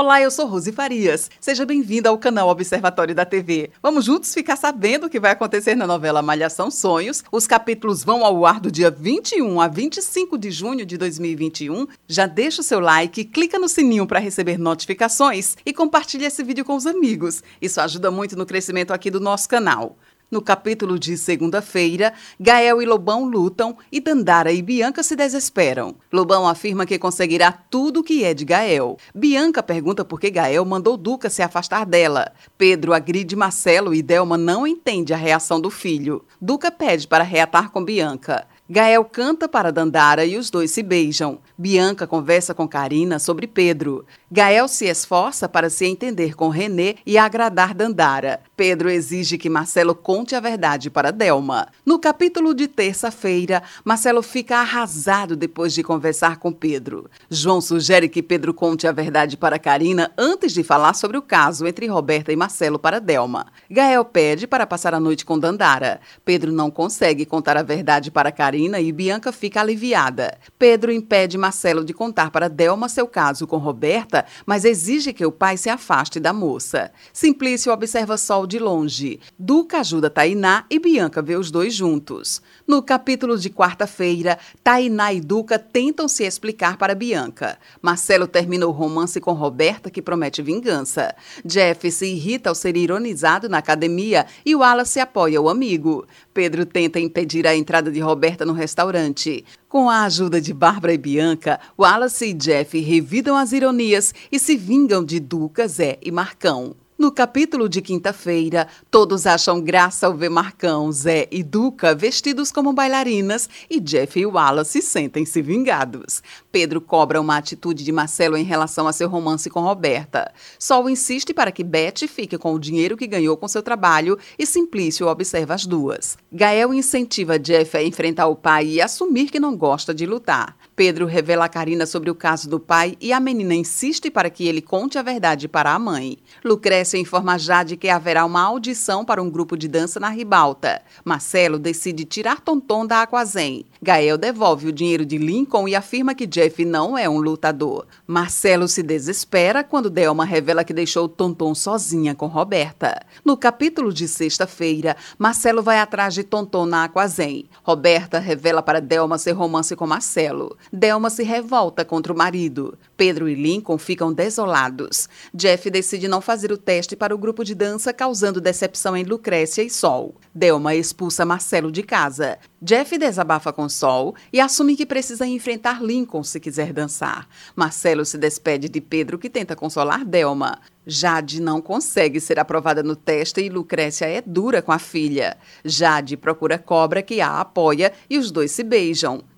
Olá, eu sou Rose Farias. Seja bem-vinda ao canal Observatório da TV. Vamos juntos ficar sabendo o que vai acontecer na novela Malhação Sonhos. Os capítulos vão ao ar do dia 21 a 25 de junho de 2021. Já deixa o seu like, clica no sininho para receber notificações e compartilhe esse vídeo com os amigos. Isso ajuda muito no crescimento aqui do nosso canal. No capítulo de segunda-feira, Gael e Lobão lutam e Dandara e Bianca se desesperam. Lobão afirma que conseguirá tudo o que é de Gael. Bianca pergunta por que Gael mandou Duca se afastar dela. Pedro agride Marcelo e Delma não entende a reação do filho. Duca pede para reatar com Bianca. Gael canta para Dandara e os dois se beijam. Bianca conversa com Karina sobre Pedro. Gael se esforça para se entender com René e agradar Dandara. Pedro exige que Marcelo conte a verdade para Delma. No capítulo de terça-feira, Marcelo fica arrasado depois de conversar com Pedro. João sugere que Pedro conte a verdade para Karina antes de falar sobre o caso entre Roberta e Marcelo para Delma. Gael pede para passar a noite com Dandara. Pedro não consegue contar a verdade para Karina Marina e Bianca fica aliviada. Pedro impede Marcelo de contar para Delma seu caso com Roberta, mas exige que o pai se afaste da moça. Simplício observa Sol de longe. Duca ajuda Tainá e Bianca vê os dois juntos. No capítulo de quarta-feira, Tainá e Duca tentam se explicar para Bianca. Marcelo termina o romance com Roberta, que promete vingança. Jeff se irrita ao ser ironizado na academia e o Wallace apoia o amigo. Pedro tenta impedir a entrada de Roberta no restaurante. Com a ajuda de Bárbara e Bianca, Wallace e Jeff revidam as ironias e se vingam de Duca, Zé e Marcão. No capítulo de quinta-feira, todos acham graça ao ver Marcão, Zé e Duca vestidos como bailarinas e Jeff e Wallace sentem-se vingados. Pedro cobra uma atitude de Marcelo em relação a seu romance com Roberta. Sol insiste para que Beth fique com o dinheiro que ganhou com seu trabalho e Simplício observa as duas. Gael incentiva Jeff a enfrentar o pai e assumir que não gosta de lutar. Pedro revela a Karina sobre o caso do pai e a menina insiste para que ele conte a verdade para a mãe. Lucrécia informa Jade que haverá uma audição para um grupo de dança na ribalta. Marcelo decide tirar Tonton da Aquazen. Gael devolve o dinheiro de Lincoln e afirma que Jeff não é um lutador. Marcelo se desespera quando Delma revela que deixou Tonton sozinha com Roberta. No capítulo de sexta-feira, Marcelo vai atrás de Tonton na Aquazen. Roberta revela para Delma seu romance com Marcelo. Delma se revolta contra o marido. Pedro e Lincoln ficam desolados. Jeff decide não fazer o teste para o grupo de dança, causando decepção em Lucrécia e Sol. Delma expulsa Marcelo de casa. Jeff desabafa com Sol e assume que precisa enfrentar Lincoln se quiser dançar. Marcelo se despede de Pedro, que tenta consolar Delma. Jade não consegue ser aprovada no teste e Lucrécia é dura com a filha. Jade procura Cobra, que a apoia, e os dois se beijam.